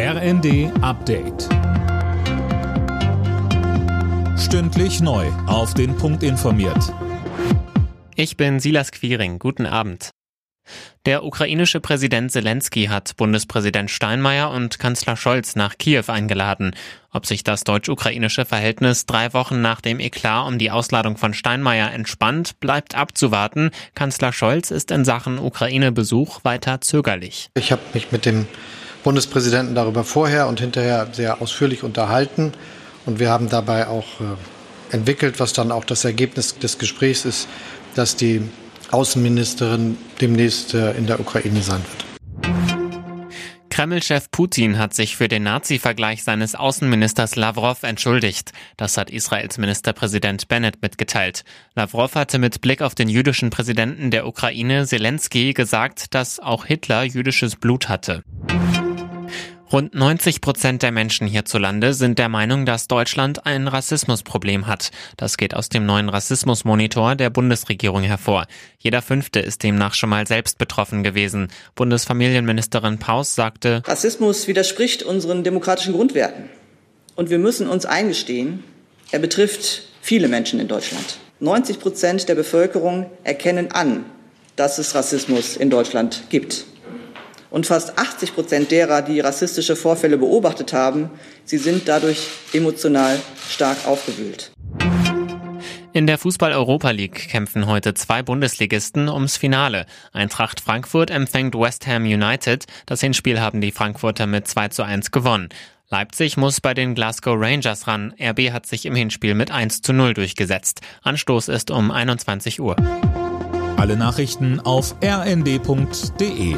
RND Update. Stündlich neu. Auf den Punkt informiert. Ich bin Silas Quiring. Guten Abend. Der ukrainische Präsident Zelensky hat Bundespräsident Steinmeier und Kanzler Scholz nach Kiew eingeladen. Ob sich das deutsch-ukrainische Verhältnis drei Wochen nach dem Eklat um die Ausladung von Steinmeier entspannt, bleibt abzuwarten. Kanzler Scholz ist in Sachen Ukraine-Besuch weiter zögerlich. Ich habe mich mit dem Bundespräsidenten darüber vorher und hinterher sehr ausführlich unterhalten. Und wir haben dabei auch äh, entwickelt, was dann auch das Ergebnis des Gesprächs ist, dass die Außenministerin demnächst äh, in der Ukraine sein wird. Kreml-Chef Putin hat sich für den Nazi-Vergleich seines Außenministers Lavrov entschuldigt. Das hat Israels Ministerpräsident Bennett mitgeteilt. Lavrov hatte mit Blick auf den jüdischen Präsidenten der Ukraine, Zelensky, gesagt, dass auch Hitler jüdisches Blut hatte. Rund 90 Prozent der Menschen hierzulande sind der Meinung, dass Deutschland ein Rassismusproblem hat. Das geht aus dem neuen Rassismusmonitor der Bundesregierung hervor. Jeder Fünfte ist demnach schon mal selbst betroffen gewesen. Bundesfamilienministerin Paus sagte, Rassismus widerspricht unseren demokratischen Grundwerten. Und wir müssen uns eingestehen, er betrifft viele Menschen in Deutschland. 90 Prozent der Bevölkerung erkennen an, dass es Rassismus in Deutschland gibt und fast 80 Prozent derer, die rassistische Vorfälle beobachtet haben, sie sind dadurch emotional stark aufgewühlt. In der Fußball-Europa League kämpfen heute zwei Bundesligisten ums Finale. Eintracht Frankfurt empfängt West Ham United. Das Hinspiel haben die Frankfurter mit 2 zu 1 gewonnen. Leipzig muss bei den Glasgow Rangers ran. RB hat sich im Hinspiel mit 1 zu 0 durchgesetzt. Anstoß ist um 21 Uhr. Alle Nachrichten auf rnd.de